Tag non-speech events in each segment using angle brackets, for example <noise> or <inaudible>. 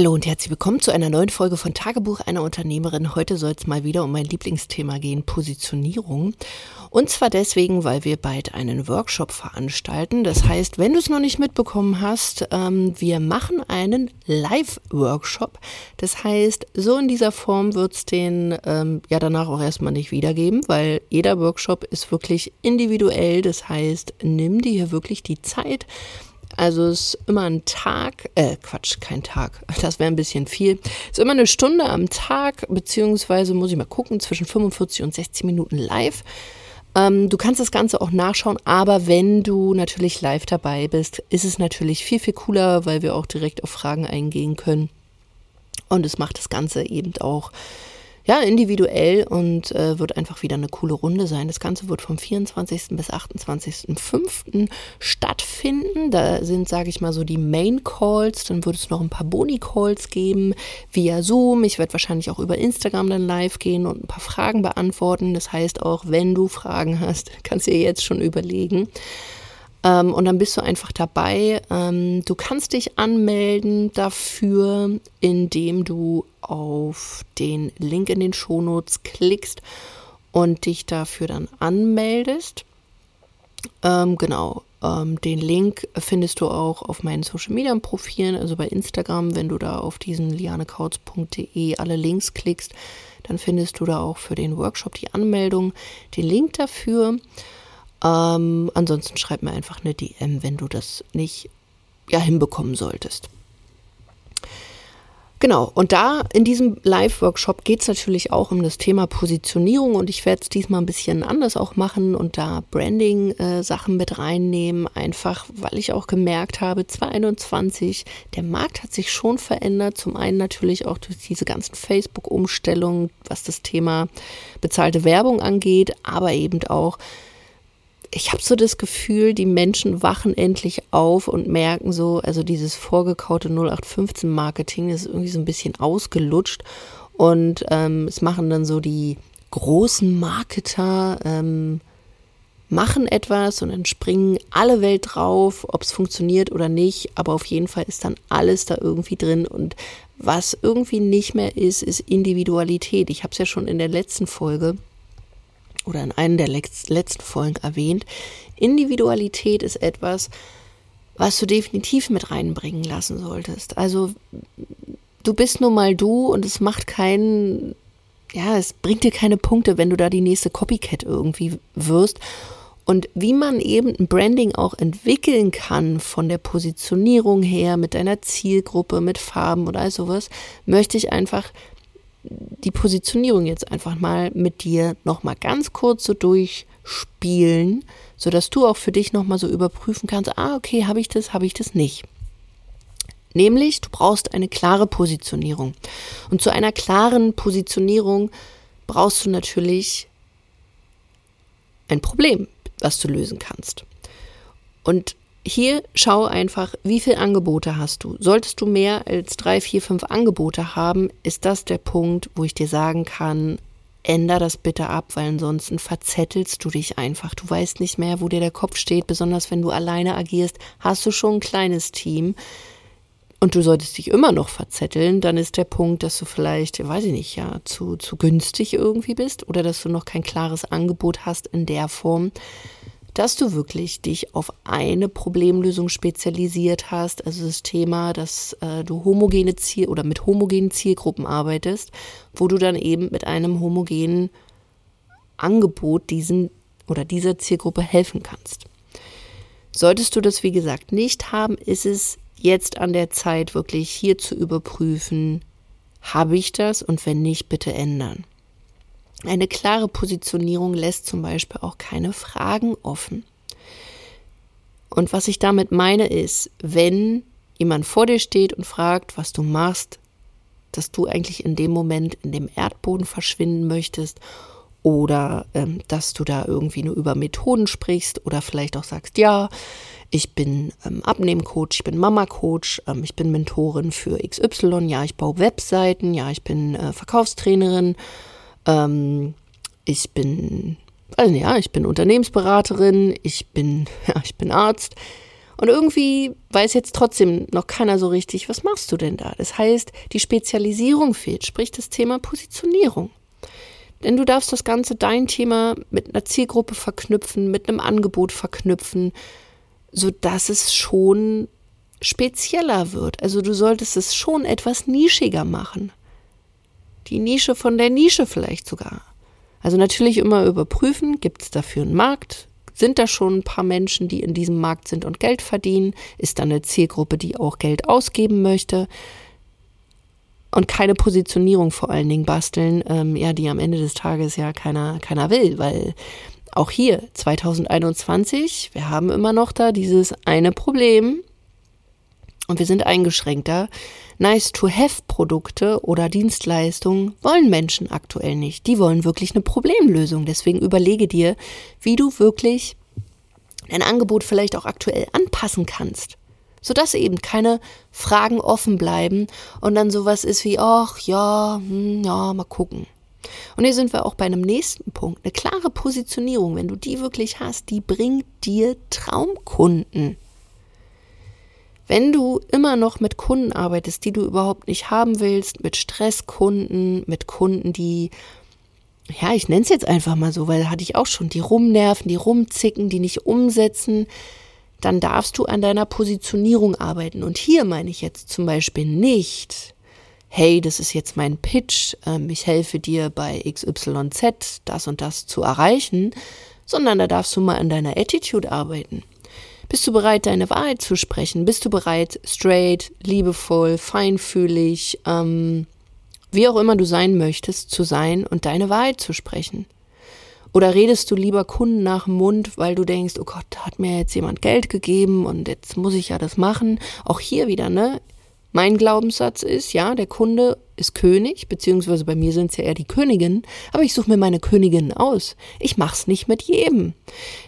Hallo und herzlich willkommen zu einer neuen Folge von Tagebuch einer Unternehmerin. Heute soll es mal wieder um mein Lieblingsthema gehen, Positionierung. Und zwar deswegen, weil wir bald einen Workshop veranstalten. Das heißt, wenn du es noch nicht mitbekommen hast, ähm, wir machen einen Live-Workshop. Das heißt, so in dieser Form wird es den ähm, ja danach auch erstmal nicht wiedergeben, weil jeder Workshop ist wirklich individuell. Das heißt, nimm dir hier wirklich die Zeit also es ist immer ein Tag, äh, Quatsch, kein Tag, <laughs> das wäre ein bisschen viel. Es ist immer eine Stunde am Tag, beziehungsweise muss ich mal gucken, zwischen 45 und 60 Minuten live. Ähm, du kannst das Ganze auch nachschauen, aber wenn du natürlich live dabei bist, ist es natürlich viel, viel cooler, weil wir auch direkt auf Fragen eingehen können. Und es macht das Ganze eben auch ja, individuell und äh, wird einfach wieder eine coole Runde sein. Das Ganze wird vom 24. bis 28.05. stattfinden. Da sind, sage ich mal, so die Main Calls. Dann wird es noch ein paar Boni Calls geben via Zoom. Ich werde wahrscheinlich auch über Instagram dann live gehen und ein paar Fragen beantworten. Das heißt auch, wenn du Fragen hast, <laughs> kannst du dir jetzt schon überlegen. Ähm, und dann bist du einfach dabei. Ähm, du kannst dich anmelden dafür, indem du auf den Link in den Shownotes klickst und dich dafür dann anmeldest. Ähm, genau. Ähm, den Link findest du auch auf meinen Social Media Profilen, also bei Instagram, wenn du da auf diesen lianekautz.de alle Links klickst, dann findest du da auch für den Workshop die Anmeldung, den Link dafür. Ähm, ansonsten schreib mir einfach eine DM, wenn du das nicht ja, hinbekommen solltest. Genau, und da in diesem Live-Workshop geht es natürlich auch um das Thema Positionierung und ich werde es diesmal ein bisschen anders auch machen und da Branding-Sachen äh, mit reinnehmen, einfach weil ich auch gemerkt habe, 2021, der Markt hat sich schon verändert. Zum einen natürlich auch durch diese ganzen Facebook-Umstellungen, was das Thema bezahlte Werbung angeht, aber eben auch ich habe so das Gefühl, die Menschen wachen endlich auf und merken so, also dieses vorgekaute 0815 Marketing ist irgendwie so ein bisschen ausgelutscht und ähm, es machen dann so die großen Marketer, ähm, machen etwas und dann springen alle Welt drauf, ob es funktioniert oder nicht, aber auf jeden Fall ist dann alles da irgendwie drin und was irgendwie nicht mehr ist, ist Individualität. Ich habe es ja schon in der letzten Folge oder in einer der letzten Folgen erwähnt, Individualität ist etwas, was du definitiv mit reinbringen lassen solltest. Also du bist nun mal du und es macht keinen, ja, es bringt dir keine Punkte, wenn du da die nächste Copycat irgendwie wirst. Und wie man eben ein Branding auch entwickeln kann von der Positionierung her, mit deiner Zielgruppe, mit Farben oder all sowas, möchte ich einfach die Positionierung jetzt einfach mal mit dir nochmal ganz kurz so durchspielen, sodass du auch für dich nochmal so überprüfen kannst, ah, okay, habe ich das, habe ich das nicht. Nämlich, du brauchst eine klare Positionierung. Und zu einer klaren Positionierung brauchst du natürlich ein Problem, was du lösen kannst. Und hier schau einfach, wie viele Angebote hast du. Solltest du mehr als drei, vier, fünf Angebote haben, ist das der Punkt, wo ich dir sagen kann, änder das bitte ab, weil ansonsten verzettelst du dich einfach. Du weißt nicht mehr, wo dir der Kopf steht, besonders wenn du alleine agierst, hast du schon ein kleines Team und du solltest dich immer noch verzetteln, dann ist der Punkt, dass du vielleicht, weiß ich nicht, ja, zu, zu günstig irgendwie bist oder dass du noch kein klares Angebot hast in der Form, dass du wirklich dich auf eine Problemlösung spezialisiert hast, also das Thema, dass äh, du homogene Ziel oder mit homogenen Zielgruppen arbeitest, wo du dann eben mit einem homogenen Angebot diesen oder dieser Zielgruppe helfen kannst. Solltest du das, wie gesagt, nicht haben, ist es jetzt an der Zeit, wirklich hier zu überprüfen, habe ich das und wenn nicht, bitte ändern. Eine klare Positionierung lässt zum Beispiel auch keine Fragen offen. Und was ich damit meine ist, wenn jemand vor dir steht und fragt, was du machst, dass du eigentlich in dem Moment in dem Erdboden verschwinden möchtest oder ähm, dass du da irgendwie nur über Methoden sprichst oder vielleicht auch sagst, ja, ich bin ähm, Abnehmcoach, ich bin Mama-Coach, ähm, ich bin Mentorin für XY, ja, ich baue Webseiten, ja, ich bin äh, Verkaufstrainerin, ähm, ich bin, also ja, ich bin Unternehmensberaterin, ich bin, <laughs> ja, ich bin Arzt. Und irgendwie weiß jetzt trotzdem noch keiner so richtig, was machst du denn da? Das heißt, die Spezialisierung fehlt, sprich das Thema Positionierung. Denn du darfst das Ganze, dein Thema, mit einer Zielgruppe verknüpfen, mit einem Angebot verknüpfen, sodass es schon spezieller wird. Also du solltest es schon etwas nischiger machen. Die Nische von der Nische vielleicht sogar. Also natürlich immer überprüfen, gibt es dafür einen Markt? Sind da schon ein paar Menschen, die in diesem Markt sind und Geld verdienen? Ist da eine Zielgruppe, die auch Geld ausgeben möchte? Und keine Positionierung vor allen Dingen basteln, ähm, ja, die am Ende des Tages ja keiner, keiner will, weil auch hier 2021, wir haben immer noch da dieses eine Problem und wir sind eingeschränkter. Nice-to-have-Produkte oder Dienstleistungen wollen Menschen aktuell nicht. Die wollen wirklich eine Problemlösung. Deswegen überlege dir, wie du wirklich dein Angebot vielleicht auch aktuell anpassen kannst sodass eben keine Fragen offen bleiben und dann sowas ist wie, ach ja, hm, ja, mal gucken. Und hier sind wir auch bei einem nächsten Punkt. Eine klare Positionierung, wenn du die wirklich hast, die bringt dir Traumkunden. Wenn du immer noch mit Kunden arbeitest, die du überhaupt nicht haben willst, mit Stresskunden, mit Kunden, die, ja, ich nenne es jetzt einfach mal so, weil hatte ich auch schon, die rumnerven, die rumzicken, die nicht umsetzen, dann darfst du an deiner Positionierung arbeiten. Und hier meine ich jetzt zum Beispiel nicht, hey, das ist jetzt mein Pitch, ähm, ich helfe dir bei XYZ das und das zu erreichen, sondern da darfst du mal an deiner Attitude arbeiten. Bist du bereit, deine Wahrheit zu sprechen? Bist du bereit, straight, liebevoll, feinfühlig, ähm, wie auch immer du sein möchtest, zu sein und deine Wahrheit zu sprechen? Oder redest du lieber Kunden nach dem Mund, weil du denkst, oh Gott, hat mir jetzt jemand Geld gegeben und jetzt muss ich ja das machen? Auch hier wieder, ne? Mein Glaubenssatz ist, ja, der Kunde ist König, beziehungsweise bei mir sind es ja eher die Königinnen, aber ich suche mir meine Königinnen aus. Ich mach's nicht mit jedem.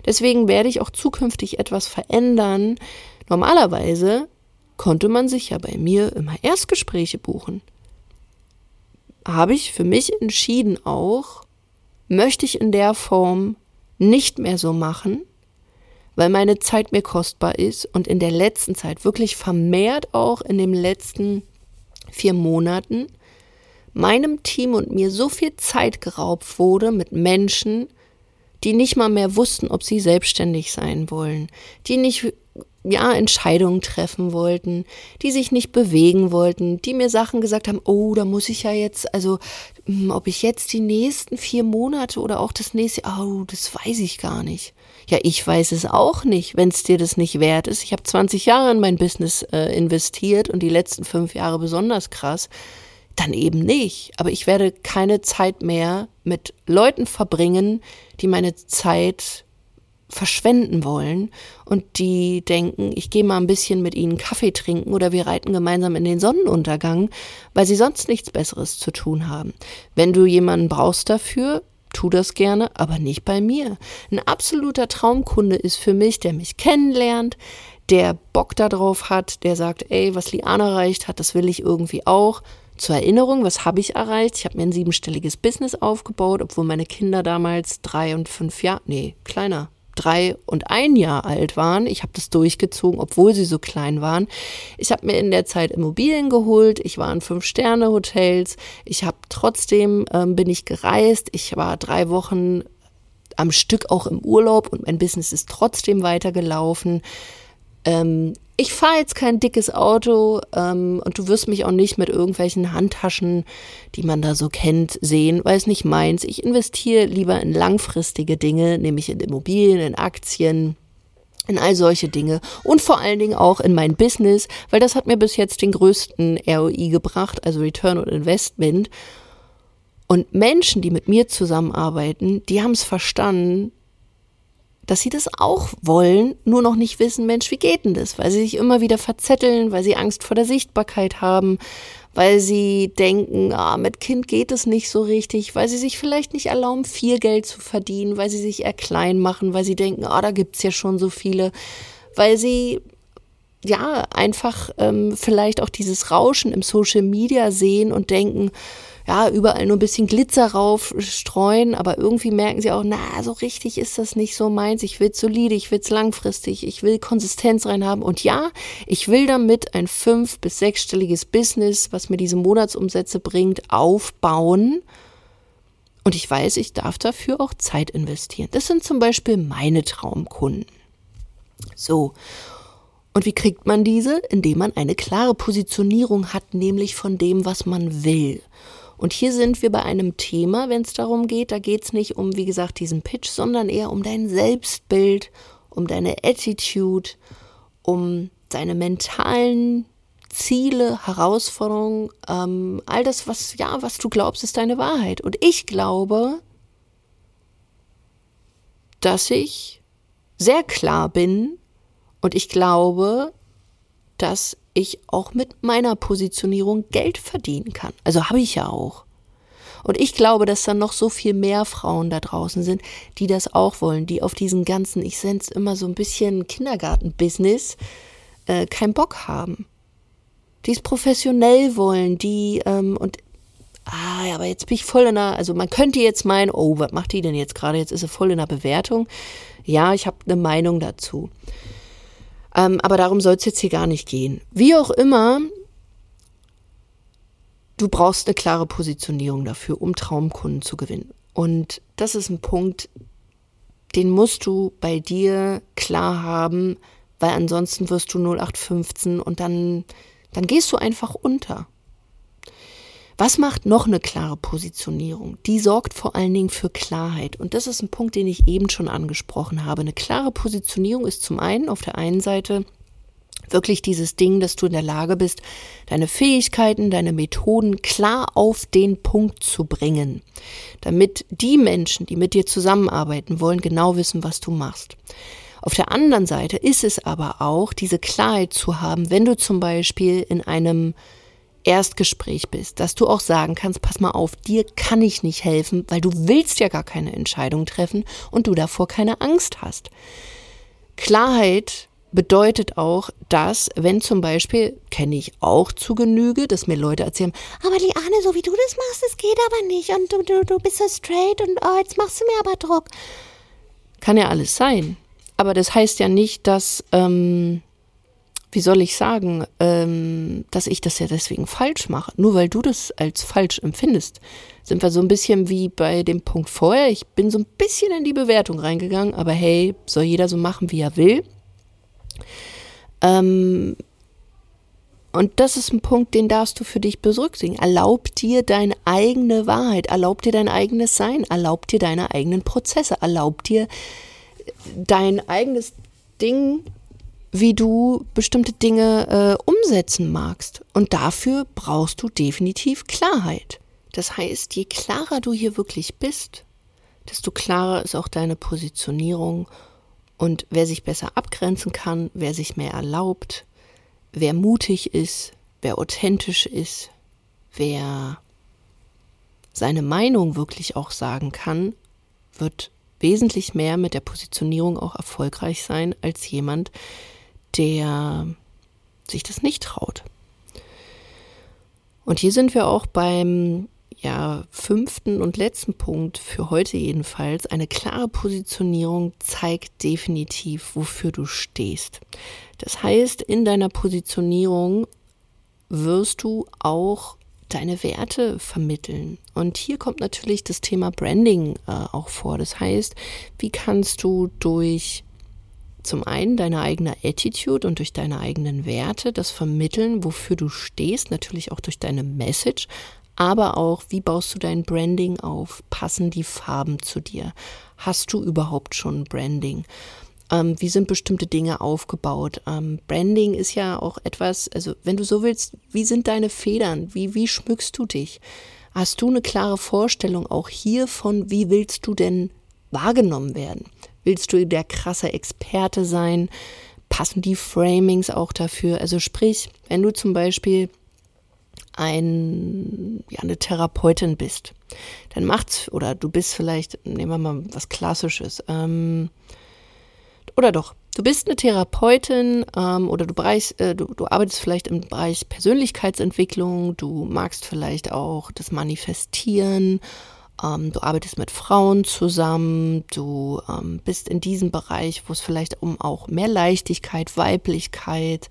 Deswegen werde ich auch zukünftig etwas verändern. Normalerweise konnte man sich ja bei mir immer Erstgespräche buchen. Habe ich für mich entschieden auch, möchte ich in der Form nicht mehr so machen, weil meine Zeit mir kostbar ist und in der letzten Zeit, wirklich vermehrt auch in den letzten vier Monaten, meinem Team und mir so viel Zeit geraubt wurde mit Menschen, die nicht mal mehr wussten, ob sie selbstständig sein wollen, die nicht ja, Entscheidungen treffen wollten, die sich nicht bewegen wollten, die mir Sachen gesagt haben, oh, da muss ich ja jetzt, also hm, ob ich jetzt die nächsten vier Monate oder auch das nächste, oh, das weiß ich gar nicht. Ja, ich weiß es auch nicht, wenn es dir das nicht wert ist. Ich habe 20 Jahre in mein Business äh, investiert und die letzten fünf Jahre besonders krass. Dann eben nicht. Aber ich werde keine Zeit mehr mit Leuten verbringen, die meine Zeit verschwenden wollen und die denken, ich gehe mal ein bisschen mit ihnen Kaffee trinken oder wir reiten gemeinsam in den Sonnenuntergang, weil sie sonst nichts Besseres zu tun haben. Wenn du jemanden brauchst dafür, tu das gerne, aber nicht bei mir. Ein absoluter Traumkunde ist für mich, der mich kennenlernt, der Bock darauf hat, der sagt, ey, was Liana erreicht hat, das will ich irgendwie auch. Zur Erinnerung, was habe ich erreicht? Ich habe mir ein siebenstelliges Business aufgebaut, obwohl meine Kinder damals drei und fünf Jahre, nee, kleiner, drei und ein Jahr alt waren. Ich habe das durchgezogen, obwohl sie so klein waren. Ich habe mir in der Zeit Immobilien geholt. Ich war in Fünf-Sterne-Hotels. Ich habe trotzdem, ähm, bin ich gereist. Ich war drei Wochen am Stück auch im Urlaub und mein Business ist trotzdem weitergelaufen. Ähm, ich fahre jetzt kein dickes Auto ähm, und du wirst mich auch nicht mit irgendwelchen Handtaschen, die man da so kennt, sehen, weil es nicht meins. Ich investiere lieber in langfristige Dinge, nämlich in Immobilien, in Aktien, in all solche Dinge und vor allen Dingen auch in mein Business, weil das hat mir bis jetzt den größten ROI gebracht, also Return on Investment. Und Menschen, die mit mir zusammenarbeiten, die haben es verstanden, dass sie das auch wollen, nur noch nicht wissen, Mensch, wie geht denn das? Weil sie sich immer wieder verzetteln, weil sie Angst vor der Sichtbarkeit haben, weil sie denken, ah, mit Kind geht es nicht so richtig, weil sie sich vielleicht nicht erlauben, viel Geld zu verdienen, weil sie sich eher klein machen, weil sie denken, ah, da gibt's ja schon so viele, weil sie ja einfach ähm, vielleicht auch dieses Rauschen im Social Media sehen und denken, ja, überall nur ein bisschen Glitzer rauf streuen, aber irgendwie merken sie auch, na, so richtig ist das nicht so meins. Ich will's solide, ich will's langfristig, ich will Konsistenz reinhaben. Und ja, ich will damit ein fünf- bis sechsstelliges Business, was mir diese Monatsumsätze bringt, aufbauen. Und ich weiß, ich darf dafür auch Zeit investieren. Das sind zum Beispiel meine Traumkunden. So. Und wie kriegt man diese? Indem man eine klare Positionierung hat, nämlich von dem, was man will. Und hier sind wir bei einem Thema, wenn es darum geht, da geht es nicht um, wie gesagt, diesen Pitch, sondern eher um dein Selbstbild, um deine Attitude, um deine mentalen Ziele, Herausforderungen, ähm, all das, was, ja, was du glaubst, ist deine Wahrheit. Und ich glaube, dass ich sehr klar bin und ich glaube, dass ich auch mit meiner Positionierung Geld verdienen kann. Also habe ich ja auch. Und ich glaube, dass da noch so viel mehr Frauen da draußen sind, die das auch wollen, die auf diesen ganzen, ich sende es immer so ein bisschen Kindergarten-Business, äh, keinen Bock haben. Die es professionell wollen, die, ähm, und, ah, ja, aber jetzt bin ich voll in der, also man könnte jetzt meinen, oh, was macht die denn jetzt gerade? Jetzt ist sie voll in der Bewertung. Ja, ich habe eine Meinung dazu. Ähm, aber darum soll es jetzt hier gar nicht gehen. Wie auch immer, du brauchst eine klare Positionierung dafür, um Traumkunden zu gewinnen. Und das ist ein Punkt, den musst du bei dir klar haben, weil ansonsten wirst du 0815 und dann, dann gehst du einfach unter. Was macht noch eine klare Positionierung? Die sorgt vor allen Dingen für Klarheit. Und das ist ein Punkt, den ich eben schon angesprochen habe. Eine klare Positionierung ist zum einen auf der einen Seite wirklich dieses Ding, dass du in der Lage bist, deine Fähigkeiten, deine Methoden klar auf den Punkt zu bringen, damit die Menschen, die mit dir zusammenarbeiten wollen, genau wissen, was du machst. Auf der anderen Seite ist es aber auch, diese Klarheit zu haben, wenn du zum Beispiel in einem Erstgespräch bist, dass du auch sagen kannst, pass mal auf, dir kann ich nicht helfen, weil du willst ja gar keine Entscheidung treffen und du davor keine Angst hast. Klarheit bedeutet auch, dass, wenn zum Beispiel, kenne ich auch zu Genüge, dass mir Leute erzählen, aber Liane, so wie du das machst, das geht aber nicht und du, du, du bist so straight und oh, jetzt machst du mir aber Druck. Kann ja alles sein. Aber das heißt ja nicht, dass, ähm, wie soll ich sagen, ähm, dass ich das ja deswegen falsch mache. Nur weil du das als falsch empfindest, sind wir so ein bisschen wie bei dem Punkt vorher. Ich bin so ein bisschen in die Bewertung reingegangen, aber hey, soll jeder so machen, wie er will. Ähm, und das ist ein Punkt, den darfst du für dich berücksichtigen. Erlaub dir deine eigene Wahrheit, erlaub dir dein eigenes Sein, erlaub dir deine eigenen Prozesse, erlaub dir dein eigenes Ding wie du bestimmte Dinge äh, umsetzen magst. Und dafür brauchst du definitiv Klarheit. Das heißt, je klarer du hier wirklich bist, desto klarer ist auch deine Positionierung und wer sich besser abgrenzen kann, wer sich mehr erlaubt, wer mutig ist, wer authentisch ist, wer seine Meinung wirklich auch sagen kann, wird wesentlich mehr mit der Positionierung auch erfolgreich sein als jemand, der sich das nicht traut. Und hier sind wir auch beim ja, fünften und letzten Punkt für heute jedenfalls. Eine klare Positionierung zeigt definitiv, wofür du stehst. Das heißt, in deiner Positionierung wirst du auch deine Werte vermitteln. Und hier kommt natürlich das Thema Branding äh, auch vor. Das heißt, wie kannst du durch zum einen deine eigene Attitude und durch deine eigenen Werte, das Vermitteln, wofür du stehst, natürlich auch durch deine Message, aber auch, wie baust du dein Branding auf? Passen die Farben zu dir? Hast du überhaupt schon Branding? Ähm, wie sind bestimmte Dinge aufgebaut? Ähm, Branding ist ja auch etwas, also wenn du so willst, wie sind deine Federn? Wie, wie schmückst du dich? Hast du eine klare Vorstellung auch hiervon, wie willst du denn wahrgenommen werden? Willst du der krasse Experte sein? Passen die Framings auch dafür? Also sprich, wenn du zum Beispiel ein, ja, eine Therapeutin bist, dann macht's, oder du bist vielleicht, nehmen wir mal was Klassisches, ähm, oder doch, Du bist eine Therapeutin ähm, oder du, bereich, äh, du, du arbeitest vielleicht im Bereich Persönlichkeitsentwicklung, du magst vielleicht auch das Manifestieren, ähm, du arbeitest mit Frauen zusammen, du ähm, bist in diesem Bereich, wo es vielleicht um auch mehr Leichtigkeit, Weiblichkeit,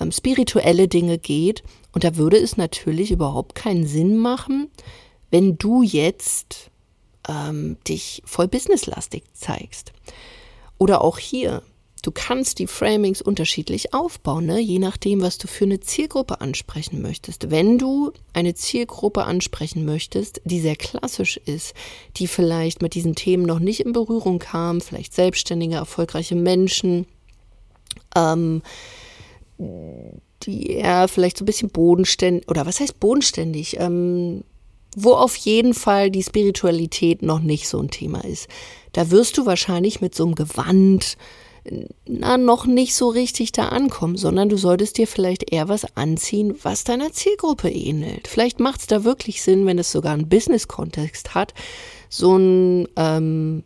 ähm, spirituelle Dinge geht. Und da würde es natürlich überhaupt keinen Sinn machen, wenn du jetzt ähm, dich voll businesslastig zeigst. Oder auch hier, Du kannst die Framings unterschiedlich aufbauen, ne? je nachdem, was du für eine Zielgruppe ansprechen möchtest. Wenn du eine Zielgruppe ansprechen möchtest, die sehr klassisch ist, die vielleicht mit diesen Themen noch nicht in Berührung kam, vielleicht selbstständige, erfolgreiche Menschen, ähm, die eher vielleicht so ein bisschen bodenständig, oder was heißt bodenständig? Ähm, wo auf jeden Fall die Spiritualität noch nicht so ein Thema ist. Da wirst du wahrscheinlich mit so einem Gewand, na, noch nicht so richtig da ankommen, sondern du solltest dir vielleicht eher was anziehen, was deiner Zielgruppe ähnelt. Vielleicht macht es da wirklich Sinn, wenn es sogar einen Business-Kontext hat, so ein, ähm,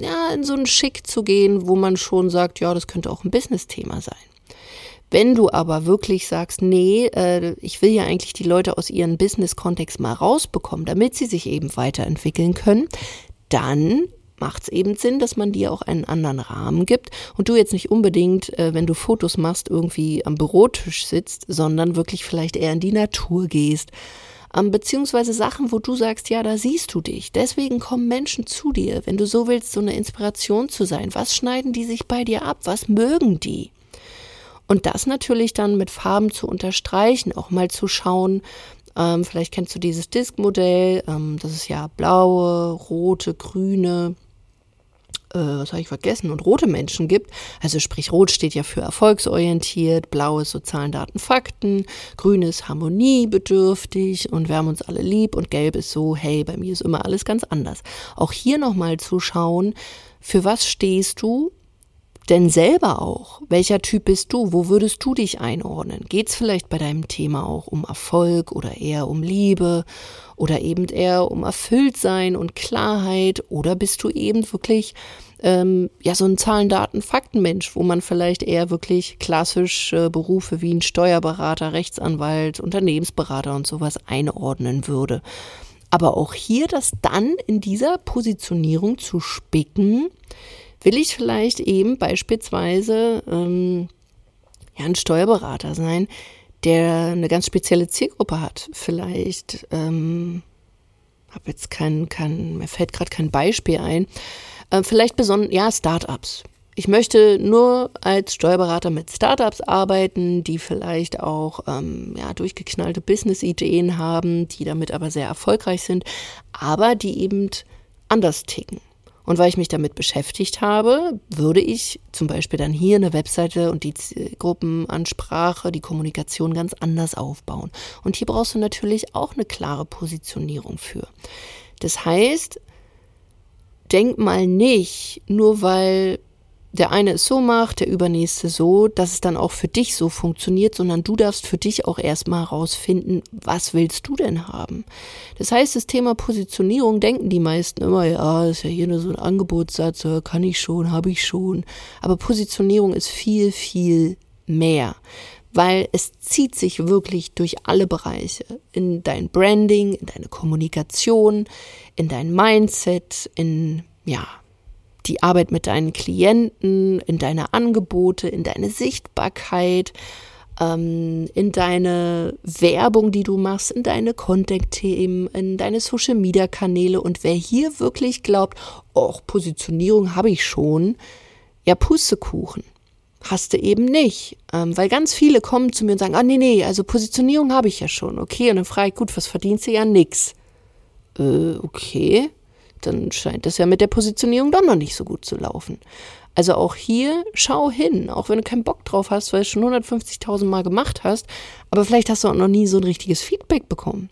ja, in so einen Schick zu gehen, wo man schon sagt, ja, das könnte auch ein Business-Thema sein. Wenn du aber wirklich sagst, nee, äh, ich will ja eigentlich die Leute aus ihrem Business-Kontext mal rausbekommen, damit sie sich eben weiterentwickeln können, dann macht es eben Sinn, dass man dir auch einen anderen Rahmen gibt und du jetzt nicht unbedingt, äh, wenn du Fotos machst, irgendwie am Bürotisch sitzt, sondern wirklich vielleicht eher in die Natur gehst. Ähm, beziehungsweise Sachen, wo du sagst, ja, da siehst du dich. Deswegen kommen Menschen zu dir, wenn du so willst, so eine Inspiration zu sein. Was schneiden die sich bei dir ab? Was mögen die? Und das natürlich dann mit Farben zu unterstreichen, auch mal zu schauen, ähm, vielleicht kennst du dieses Disk-Modell, ähm, das ist ja blaue, rote, grüne, äh, was habe ich vergessen, und rote Menschen gibt. Also sprich, rot steht ja für erfolgsorientiert, blau ist so Zahlen, Daten, Fakten, grün ist harmoniebedürftig und wir haben uns alle lieb und gelb ist so, hey, bei mir ist immer alles ganz anders. Auch hier nochmal zu schauen, für was stehst du denn selber auch? Welcher Typ bist du? Wo würdest du dich einordnen? Geht es vielleicht bei deinem Thema auch um Erfolg oder eher um Liebe oder eben eher um Erfülltsein und Klarheit? Oder bist du eben wirklich ähm, ja so ein Zahlen, Daten, Faktenmensch, wo man vielleicht eher wirklich klassische Berufe wie ein Steuerberater, Rechtsanwalt, Unternehmensberater und sowas einordnen würde? Aber auch hier das dann in dieser Positionierung zu spicken, will ich vielleicht eben beispielsweise ähm, ja, ein Steuerberater sein, der eine ganz spezielle Zielgruppe hat. Vielleicht, ähm, habe jetzt kein, kein, mir fällt gerade kein Beispiel ein. Äh, vielleicht besonders, ja, Startups. Ich möchte nur als Steuerberater mit Startups arbeiten, die vielleicht auch ähm, ja, durchgeknallte Business-Ideen haben, die damit aber sehr erfolgreich sind, aber die eben anders ticken. Und weil ich mich damit beschäftigt habe, würde ich zum Beispiel dann hier eine Webseite und die Gruppenansprache, die Kommunikation ganz anders aufbauen. Und hier brauchst du natürlich auch eine klare Positionierung für. Das heißt, denk mal nicht, nur weil der eine es so macht, der übernächste so, dass es dann auch für dich so funktioniert, sondern du darfst für dich auch erstmal herausfinden, was willst du denn haben. Das heißt, das Thema Positionierung denken die meisten immer, ja, ist ja hier nur so ein Angebotssatz, kann ich schon, habe ich schon. Aber Positionierung ist viel, viel mehr weil es zieht sich wirklich durch alle Bereiche. In dein Branding, in deine Kommunikation, in dein Mindset, in, ja, die Arbeit mit deinen Klienten, in deine Angebote, in deine Sichtbarkeit, ähm, in deine Werbung, die du machst, in deine Contact-Themen, in deine Social-Media-Kanäle. Und wer hier wirklich glaubt, oh, Positionierung habe ich schon, ja, Pustekuchen. Hast du eben nicht. Ähm, weil ganz viele kommen zu mir und sagen, ah, nee, nee, also Positionierung habe ich ja schon. Okay, und dann frage ich, gut, was verdienst du ja nix? Äh, okay dann scheint das ja mit der Positionierung doch noch nicht so gut zu laufen. Also auch hier schau hin, auch wenn du keinen Bock drauf hast, weil du es schon 150.000 Mal gemacht hast, aber vielleicht hast du auch noch nie so ein richtiges Feedback bekommen.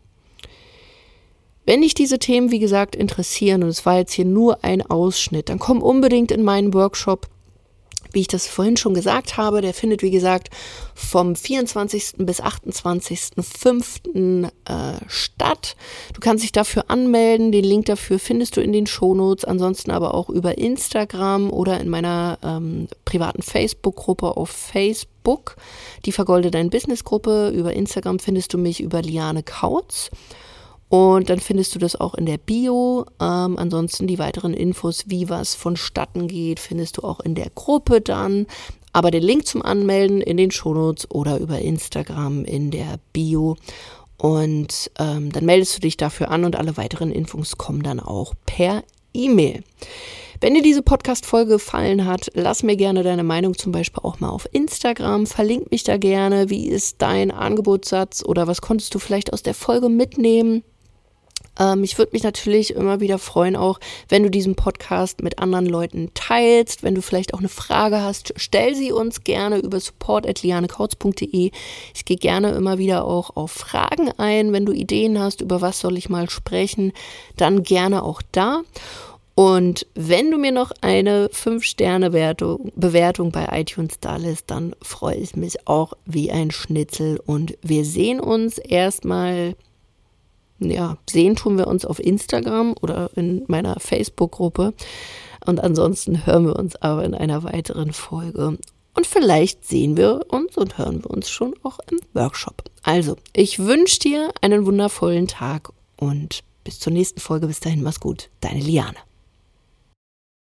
Wenn dich diese Themen, wie gesagt, interessieren, und es war jetzt hier nur ein Ausschnitt, dann komm unbedingt in meinen Workshop wie ich das vorhin schon gesagt habe, der findet, wie gesagt, vom 24. bis 28.05. Äh, statt. Du kannst dich dafür anmelden. Den Link dafür findest du in den Shownotes. Ansonsten aber auch über Instagram oder in meiner ähm, privaten Facebook-Gruppe auf Facebook. Die Vergolde dein Business-Gruppe. Über Instagram findest du mich über Liane Kautz. Und dann findest du das auch in der Bio. Ähm, ansonsten die weiteren Infos, wie was vonstatten geht, findest du auch in der Gruppe dann. Aber den Link zum Anmelden in den Shownotes oder über Instagram in der Bio. Und ähm, dann meldest du dich dafür an und alle weiteren Infos kommen dann auch per E-Mail. Wenn dir diese Podcast-Folge gefallen hat, lass mir gerne deine Meinung zum Beispiel auch mal auf Instagram. Verlink mich da gerne. Wie ist dein Angebotssatz oder was konntest du vielleicht aus der Folge mitnehmen? Ähm, ich würde mich natürlich immer wieder freuen, auch wenn du diesen Podcast mit anderen Leuten teilst. Wenn du vielleicht auch eine Frage hast, stell sie uns gerne über support.lianekautz.de. Ich gehe gerne immer wieder auch auf Fragen ein. Wenn du Ideen hast, über was soll ich mal sprechen, dann gerne auch da. Und wenn du mir noch eine 5-Sterne-Bewertung bei iTunes da lässt, dann freue ich mich auch wie ein Schnitzel. Und wir sehen uns erstmal ja, sehen tun wir uns auf Instagram oder in meiner Facebook-Gruppe. Und ansonsten hören wir uns aber in einer weiteren Folge. Und vielleicht sehen wir uns und hören wir uns schon auch im Workshop. Also, ich wünsche dir einen wundervollen Tag und bis zur nächsten Folge. Bis dahin, mach's gut. Deine Liane.